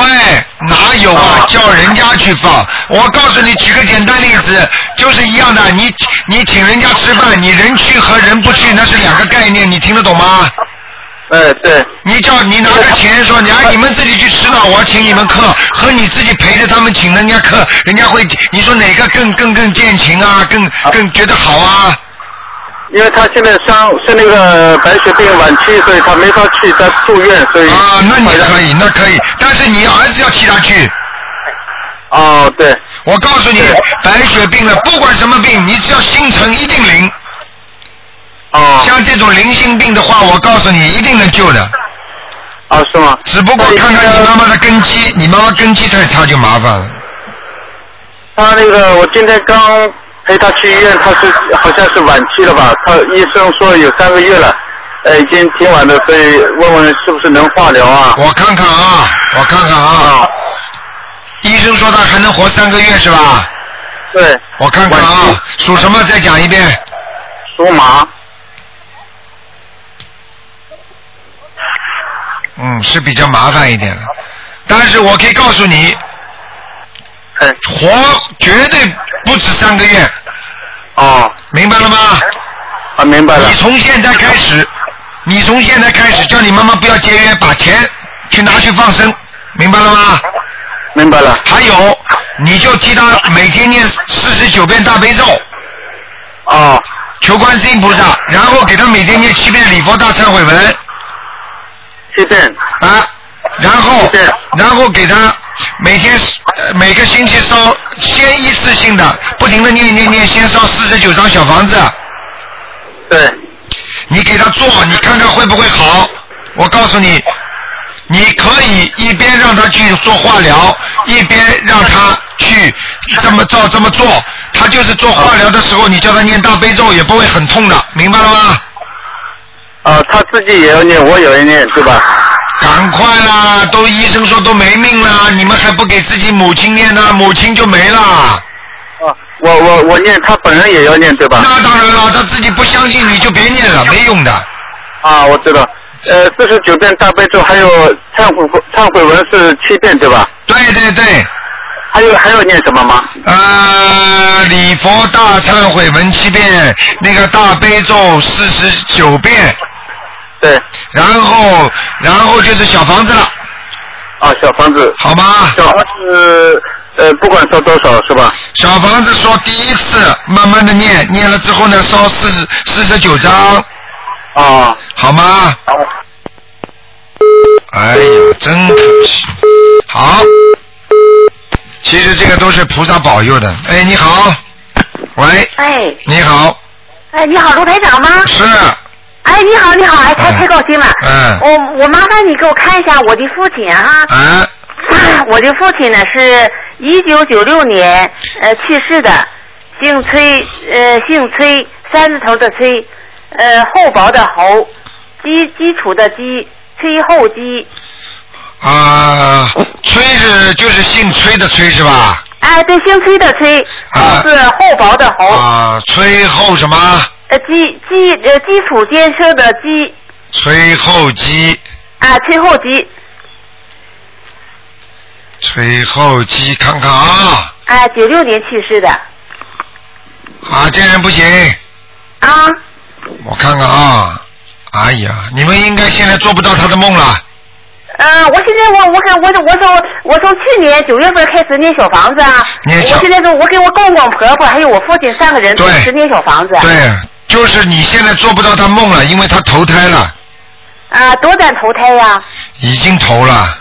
哪有啊？叫人家去放。我告诉你，举个简单例子，就是一样的。你你请人家吃饭，你人去和人不去那是两个概念，你听得懂吗？哎，对。你叫你拿着钱说，你你们自己去吃了，我请你们客，和你自己陪着他们请人家客，人家会你说哪个更更更见情啊？更更觉得好啊？因为他现在伤是那个白血病晚期，所以他没法去，他住院，所以啊，那你可以，那可以，但是你儿子要替他去。哦，对，我告诉你，白血病了，不管什么病，你只要心诚，一定灵。哦。像这种灵性病的话，我告诉你，一定能救的。啊，是吗？只不过看看你妈妈的根基，你妈妈根基太差就麻烦了。他那个，我今天刚。陪他去医院，他是好像是晚期了吧？他医生说有三个月了，呃，已经挺晚的，所以问问是不是能化疗啊？我看看啊，我看看啊，医生说他还能活三个月是吧？对。我看看啊，属什么？再讲一遍。属马。嗯，是比较麻烦一点的，但是我可以告诉你。活绝对不止三个月。哦。明白了吗？啊，明白了。你从现在开始，你从现在开始叫你妈妈不要节约，把钱去拿去放生，明白了吗？明白了。还有，你就替他每天念四十九遍大悲咒。哦。求观世音菩萨，然后给他每天念七遍礼佛大忏悔文。七遍。啊。然后，然后给他每天每个星期烧，先一次性的不停的念念念，先烧四十九张小房子。对。你给他做，你看看会不会好？我告诉你，你可以一边让他去做化疗，一边让他去这么照这么做。他就是做化疗的时候，你叫他念大悲咒也不会很痛的，明白了吗？啊，他自己也要念，我也要念，对吧？赶快啦！都医生说都没命了，你们还不给自己母亲念呢？母亲就没了。啊，我我我念，他本人也要念，对吧？那当然了，他自己不相信，你就别念了，没用的。啊，我知道。呃，四十九遍大悲咒，还有忏悔忏悔文是七遍，对吧？对对对。还有还要念什么吗？呃，礼佛大忏悔文七遍，那个大悲咒四十九遍。对，然后然后就是小房子了。啊，小房子。好吗？小房子呃，不管烧多少是吧？小房子说第一次慢慢的念，念了之后呢，烧四四十九张。啊。好吗？好。哎呀，真可惜。好。其实这个都是菩萨保佑的。哎，你好。喂。哎。你好。哎，你好，卢台长吗？是。哎，你好，你好，哎，太太高兴了。嗯。我我麻烦你给我看一下我的父亲哈。嗯。我的父亲呢是一九九六年呃去世的，姓崔呃姓崔，三字头的崔，呃厚薄的厚，基基础的基，崔厚基。啊，崔是就是姓崔的崔是吧？哎，对，姓崔的崔，是厚薄的厚。啊，崔厚什么？呃，基基呃基础建设的基，崔厚基。啊，崔厚基。崔厚基，看看啊。啊，九六年去世的。啊，这人不行。啊。我看看啊，哎呀，你们应该现在做不到他的梦了。嗯，我现在我我看我我从我从去年九月份开始念小房子啊。我现在是我给我公公婆婆还有我父亲三个人同时念小房子。对。就是你现在做不到他梦了，因为他投胎了。啊，多展投胎呀？已经投了。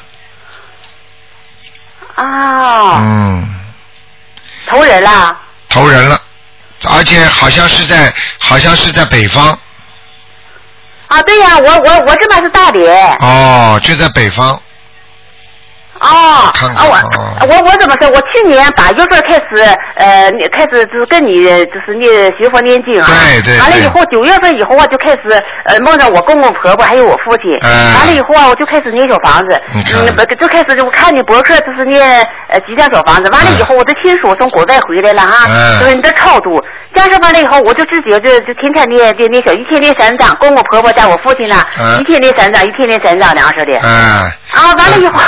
啊。嗯。投人了。投人了，而且好像是在，好像是在北方。啊，对呀，我我我这边是大连。哦，就在北方。哦，我我我怎么说？我去年八月份开始，呃，开始就是跟你就是念学佛念经啊。对对。完了以后，九月份以后啊，就开始呃梦着我公公婆婆还有我父亲。嗯。完了以后啊，我就开始念小房子。嗯。不，就开始就看你博客，就是念呃几间小房子。完了以后，我的亲属从国外回来了哈，就是你的超度。加上完了以后，我就自己就就天天念念念小，一天念三张，公公婆婆加我父亲呢，一天念三张，一天念三张，那样式的。嗯。啊，完了以后。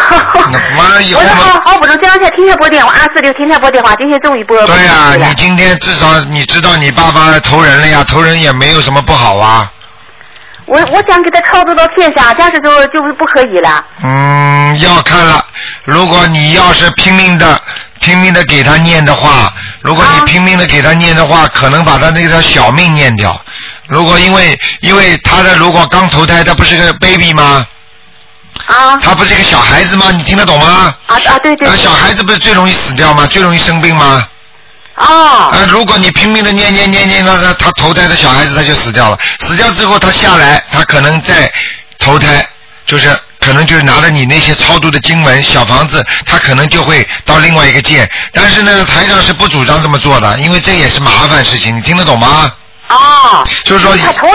完了以后。好好不容易这两天天天拨电话，二四六天天拨电话，今天终于拨。对呀，你今天至少你知道你爸爸投人了呀，投人也没有什么不好啊。我我想给他操作到天下，但是就就是不可以了。嗯，要看了，如果你要是拼命的拼命的给他念的话，如果你拼命的给他念的话，可能把他那条小命念掉。如果因为因为他的如果刚投胎，他不是个 baby 吗？啊，他不是一个小孩子吗？你听得懂吗？啊啊，对对。小孩子不是最容易死掉吗？最容易生病吗？啊。啊，如果你拼命的念念念念，那他他投胎的小孩子他就死掉了。死掉之后他下来，他可能再投胎，就是可能就是拿着你那些超度的经文小房子，他可能就会到另外一个界。但是呢，台上是不主张这么做的，因为这也是麻烦事情。你听得懂吗？啊。就是说。他投。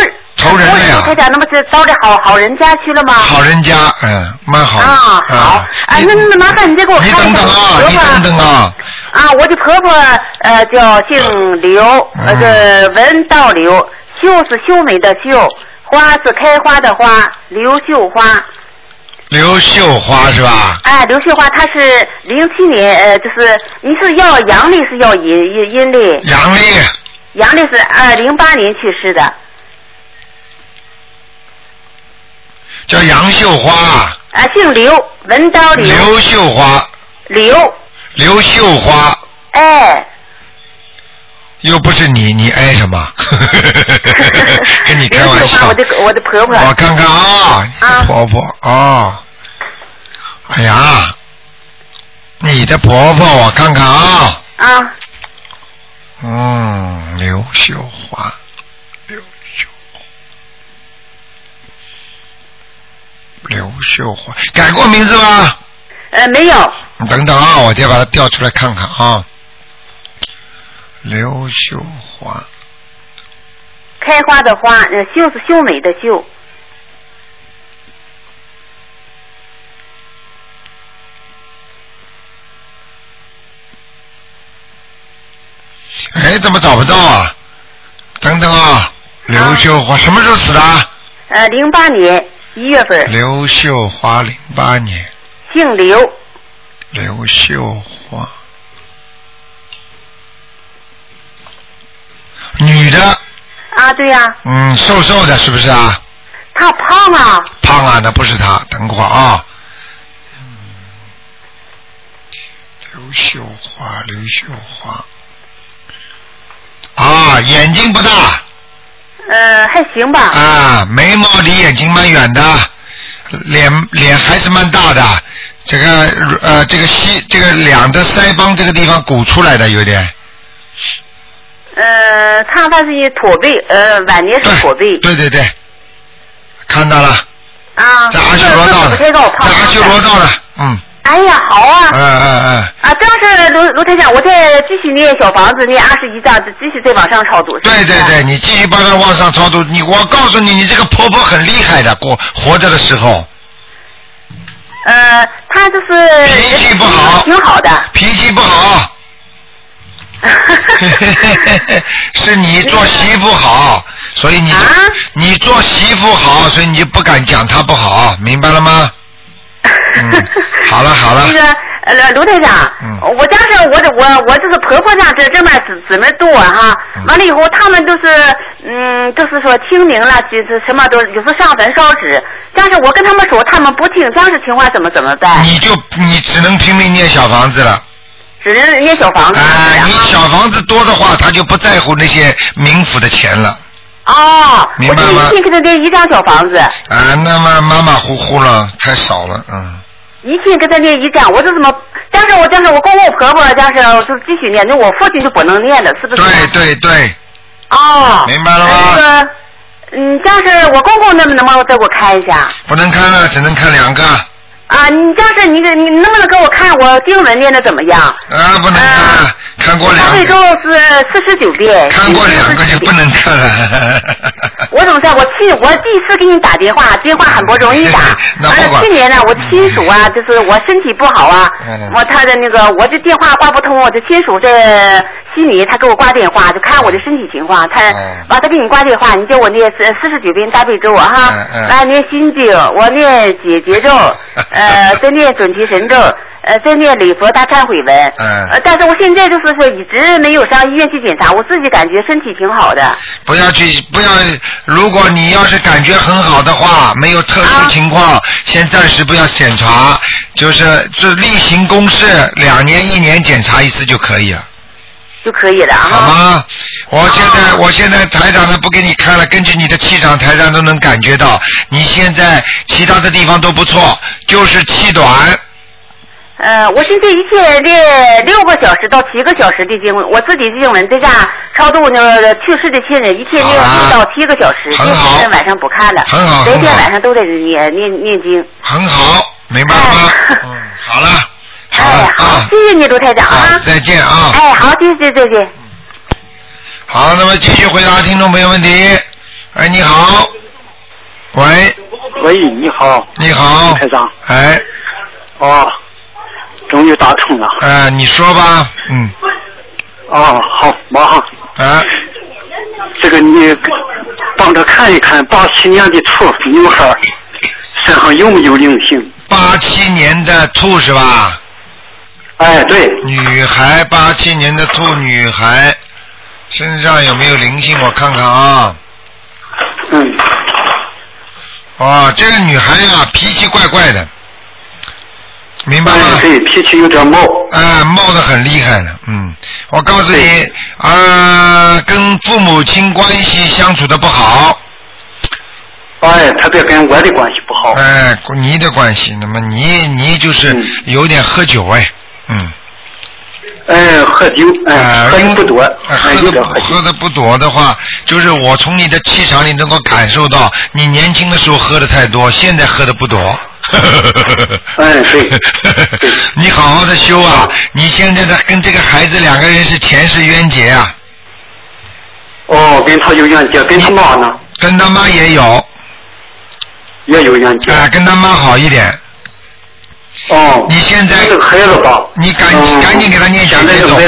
投人了呀！那不是到的好好人家去了吗？好人家，嗯，蛮好。啊，好。哎，那那麻烦你再给我看一下。你等等啊，你等等啊。啊，我的婆婆呃叫姓刘，呃个文道刘，秀是秀美的秀，花是开花的花，刘秀花。刘秀花是吧？哎，刘秀花，她是零七年呃，就是你是要阳历是要阴阴阴历？阳历。阳历是二零八年去世的。叫杨秀花。啊，姓刘，文刀刘。刘秀花。刘。刘秀花。哎。又不是你，你挨什么？跟你开玩笑。我的我的婆婆。我看看啊。啊。婆婆啊。哎呀，你的婆婆，我看看啊。啊。嗯，刘秀花。刘秀华改过名字吗？呃，没有。你等等啊，我再把它调出来看看啊。刘秀华。开花的花，呃，秀是秀美的秀。哎，怎么找不到啊？等等啊，刘秀华什么时候死的？呃，零八年。一月份。刘秀华，零八年。姓刘。刘秀华。女的。啊，对呀。嗯，瘦瘦的，是不是啊？她胖啊。胖啊，那不是她，等会儿啊。刘秀华，刘秀华。啊，眼睛不大。呃，还行吧。啊，眉毛离眼睛蛮远的，脸脸还是蛮大的。这个呃，这个西这个两的腮帮这个地方鼓出来的有点。呃，他他是驼背，呃，晚年是驼背。对对对，看到了。啊。在阿修罗道的，在阿修罗道的，嗯。哎呀，好啊！嗯嗯嗯。啊，这样是卢卢台长，我再继续念小房子，念二十一张，继续再往上超度。对对对，你继续帮他往上超度。你我告诉你，你这个婆婆很厉害的，过活着的时候。呃，她就是脾气不好，挺好的。脾气不好。是你做媳妇好，所以你你做媳妇好，所以你就不敢讲她不好，明白了吗？嗯，好了 好了。那个呃，卢台长，嗯我家是我我我就是婆婆家这这边姊姊妹多哈，完了以后他们都是嗯，就是说清明了，就是什么都有时候上坟烧纸，但是我跟他们说，他们不听，这样式情况怎么怎么办？你就你只能拼命念小房子了。只能念小房子。哎，你小房子多的话，他就不在乎那些冥府的钱了。哦，明白吗？一天给他念一张小房子。啊，那么马马虎虎了，太少了，嗯。一天给他念一张，我就怎么，但是我但是我公公婆婆，但是就继续念，那我父亲就不能念了，是不是？对对对。哦。明白了吗？那个，嗯，但是我公公能不能帮我再给我看一下？不能看了，只能看两个。啊，你要是你你能不能给我看我经文念的怎么样？啊，不能看，看过两。这周是四十九遍。看过两个就不能看了。我怎么说？我去，我第一次给你打电话，电话很不容易打。那不去年呢，我亲属啊，就是我身体不好啊，我他的那个，我这电话挂不通，我这亲属在悉尼，他给我挂电话，就看我的身体情况，他完他给你挂电话，你叫我念四四十九遍大悲咒啊哈，啊念心经，我念解结咒。呃，在念准提神咒，呃，在念礼佛大忏悔文。嗯。呃，但是我现在就是说一直没有上医院去检查，我自己感觉身体挺好的。不要去，不要。如果你要是感觉很好的话，没有特殊情况，先暂时不要检查，就是这例行公事，两年一年检查一次就可以了。就可以了啊。好吗？我现在，我现在台长呢不给你看了，根据你的气场，台长都能感觉到，你现在其他的地方都不错，就是气短。呃，我现在一天练六个小时到七个小时的经文，我自己经文在家超度那个去世的亲人，一天练六到七个小时，今天晚上不看了，很好，白天晚上都在念念念经。很好，明白了吗？嗯，好了。哎，好，谢谢你，卢台长啊！再见啊！哎，好，谢谢，再见。好，那么继续回答听众朋友问题。哎，你好，喂，喂，你好，你好，台长，哎，哦，终于打通了。哎，你说吧，嗯。哦，好，马上。哎。这个你帮着看一看，八七年的兔女孩身上有没有灵性？八七年的兔是吧？哎，对，女孩八七年的兔女孩身上有没有灵性？我看看啊。嗯。哦，这个女孩啊，脾气怪怪的，明白吗？对，脾气有点冒。哎，冒的很厉害的，嗯。我告诉你，啊，跟父母亲关系相处的不好。哎，特别跟我的关系不好。哎，你的关系，那么你你就是有点喝酒哎。嗯，哎，喝酒，哎，喝的不多，喝的喝的不多的话，就是我从你的气场里能够感受到，你年轻的时候喝的太多，现在喝的不多。哎，对，你好好的修啊！你现在的跟这个孩子两个人是前世冤结啊。哦，跟他有冤结，跟他妈呢？跟他妈也有，也有冤结。啊，跟他妈好一点。哦，你现在这个孩子吧，你赶赶紧给他念讲这种。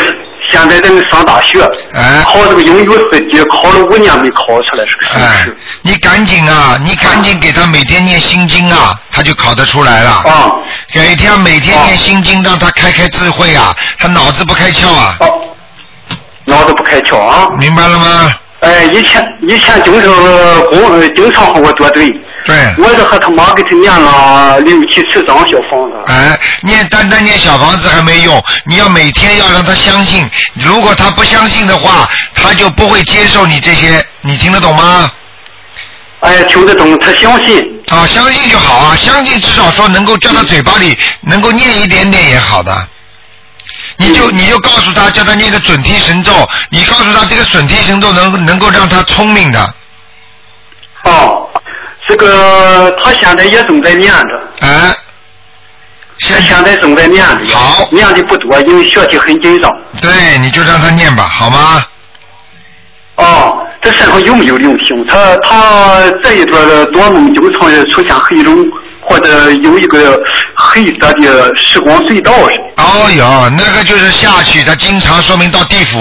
现在正上大学，哎，考这个英语四级，考了五年没考出来，是个哎，你赶紧啊，你赶紧给他每天念心经啊，他就考得出来了。啊，每天每天念心经，让他开开智慧啊，他脑子不开窍啊。哦，脑子不开窍啊。明白了吗？哎，以前以前经常公经常和我作对，对，我是和他妈给他念了六七十张小房子。哎，念单单念小房子还没用，你要每天要让他相信，如果他不相信的话，他就不会接受你这些，你听得懂吗？哎，听得懂，他相信。啊，相信就好啊，相信至少说能够叫他嘴巴里能够念一点点也好的。你就你就告诉他，叫他念个准提神咒。你告诉他，这个准提神咒能能够让他聪明的。哦，这个他现在也正在念着。哎。现现在正在念着。好。念的不多，因为学习很紧张。对，你就让他念吧，好吗？哦，这身上有没有灵性？他他这一段的多梦经常出现黑龙。或者有一个黑色的时光隧道是？哦哟，那个就是下去，他经常说明到地府。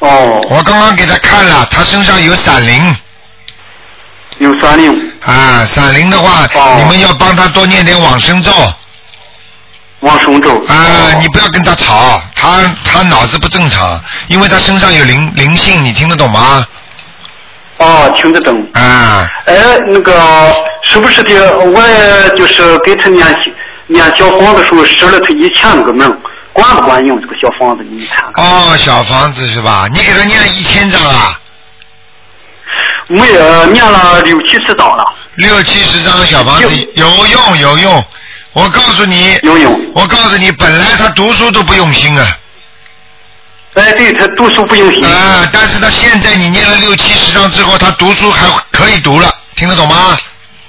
哦。我刚刚给他看了，他身上有闪灵。有闪灵。啊，闪灵的话，你们要帮他多念点往生咒。往生咒。啊，你不要跟他吵，他他脑子不正常，因为他身上有灵灵性，你听得懂吗？哦，听得懂。啊。哎，那个是不是的？我就是给他念念小房子时候施了他以前那个梦，管不管用？这个小房子你看。哦，小房子是吧？你给他念了一千张啊？没有，念了六七十张了。六七十张小房子有用有用，我告诉你。游泳。我告诉你，本来他读书都不用心啊。哎，对他读书不用心啊！但是他现在你念了六七十章之后，他读书还可以读了，听得懂吗？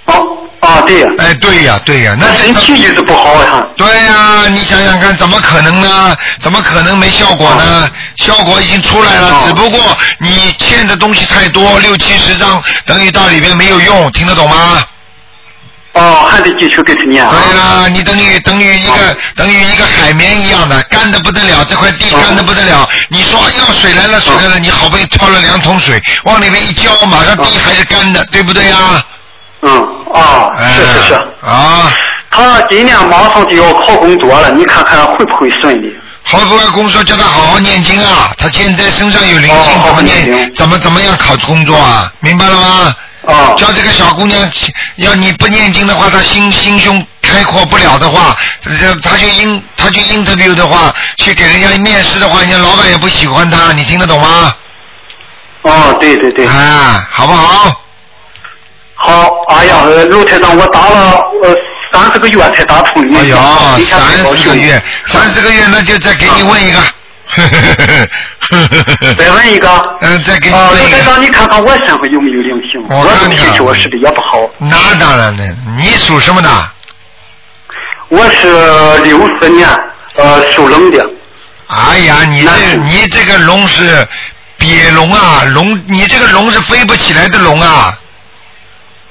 哦哦啊，对呀。哎，对呀，对呀，那身体一直不好呀。对呀，你想想看，怎么可能呢？怎么可能没效果呢？效果已经出来了，只不过你欠的东西太多，六七十张，等于到里边没有用，听得懂吗？哦，还得继续给他念。对了，你等于等于一个等于一个海绵一样的，干的不得了，这块地干的不得了。你说要水来了，水来了，你好不容易挑了两桶水，往里面一浇，马上地还是干的，对不对呀？嗯，啊，是是是。啊。他今年马上就要考工作了，你看看会不会顺利？好不会工作？叫他好好念经啊！他现在身上有灵性，怎么念？怎么怎么样考工作啊？明白了吗？啊。叫这个小姑娘，要你不念经的话，她心心胸开阔不了的话，这他就应她就 interview 的话，去给人家面试的话，人家老板也不喜欢她，你听得懂吗？哦，对对对。啊，好不好？好，哎呀，陆台长，我打了呃三十个月才打通你。哎呀，三十个月，三十个月，那就再给你问一个。再问一个。嗯，再给你问一个。卢台长，你看看我身上有没有灵性？我这脾气我是的也不好。那当然了，你属什么的？我是六四年，呃，属龙的。哎呀，你这你这个龙是鳖龙啊，龙，你这个龙是飞不起来的龙啊。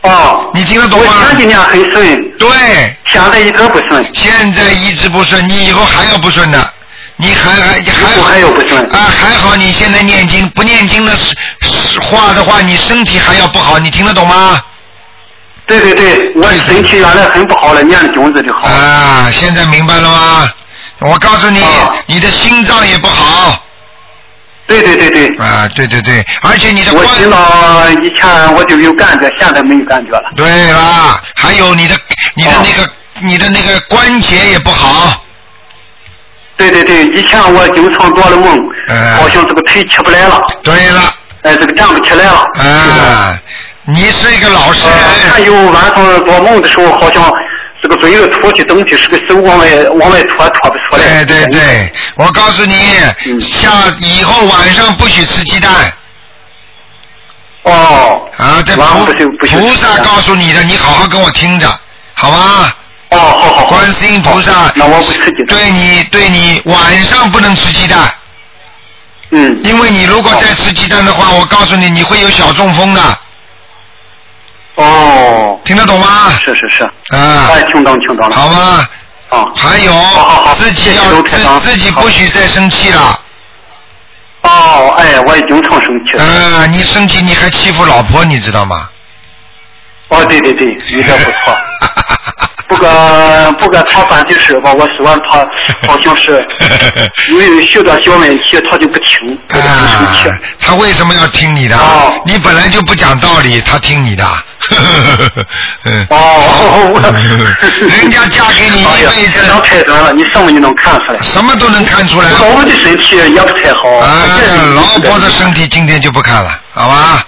哦，你听得懂吗？我前几年很顺，对，现在一直不顺。现在一直不顺，你以后还要不顺的，你还还还还有不顺啊？还好你现在念经，不念经的话的话，你身体还要不好，你听得懂吗？对对对，我身体原来很不好了，念经子就好。啊，现在明白了吗？我告诉你，你的心脏也不好。对对对对。啊，对对对，而且你的。我听到以前我就有感觉，现在没有感觉了。对啦，还有你的你的那个你的那个关节也不好。对对对，以前我经常做的梦，好像这个腿起不来了。对了。哎，这个站不起来了。啊，你是一个老实人。还有晚上做梦的时候，好像。这个嘴子出去东西，是个手往外往外拖，拖不出来。对对对，我告诉你，下以后晚上不许吃鸡蛋。哦。啊，这菩菩萨告诉你的，你好好跟我听着，好吗？哦，好好。观世音菩萨。那我不吃。对你，对你晚上不能吃鸡蛋。嗯。因为你如果再吃鸡蛋的话，我告诉你，你会有小中风的。哦，听得懂吗？是是是，啊，哎，听懂听懂了。好吗？啊，还有，自己要自自己不许再生气了。哦，哎，我已经常生气了。啊，你生气你还欺负老婆，你知道吗？哦，对对对，一点不错。不过不敢他办的事吧，我说他好像是因为许多小问题他就不听，他就生气。他为什么要听你的？你本来就不讲道理，他听你的。哦，人家嫁给你 一辈子。那太短了，你什么你能看出来？什么都能看出来。老婆的身体也不太好。啊，老婆的身体今天就不看了，好吧？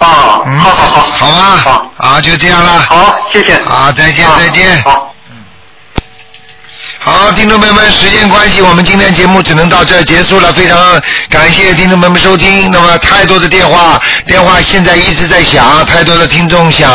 啊，嗯，好好好，好吧，好，啊，就这样了，好，谢谢，啊，再见，再见，好。好，听众朋友们，时间关系，我们今天节目只能到这结束了。非常感谢听众朋友们收听。那么太多的电话，电话现在一直在响，太多的听众想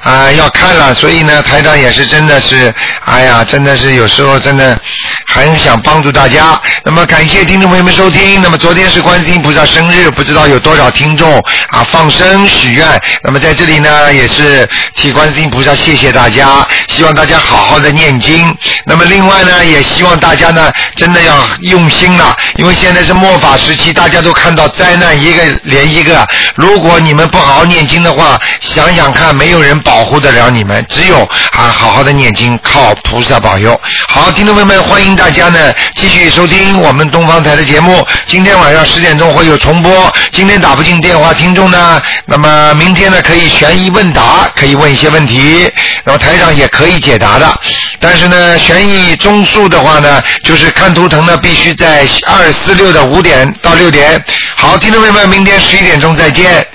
啊要看了，所以呢，台长也是真的是，哎呀，真的是有时候真的很想帮助大家。那么感谢听众朋友们收听。那么昨天是观世音菩萨生日，不知道有多少听众啊放生许愿。那么在这里呢，也是替观世音菩萨谢谢大家，希望大家好好的念经。那么另外呢。那也希望大家呢，真的要用心了，因为现在是末法时期，大家都看到灾难一个连一个。如果你们不好好念经的话，想想看，没有人保护得了你们，只有啊好好的念经，靠菩萨保佑。好，听众朋友们，欢迎大家呢继续收听我们东方台的节目。今天晚上十点钟会有重播。今天打不进电话，听众呢，那么明天呢可以悬疑问答，可以问一些问题，那么台上也可以解答的。但是呢，悬疑中。中数的话呢，就是看图腾呢，必须在二四六的五点到六点。好，听众朋友们，明天十一点钟再见。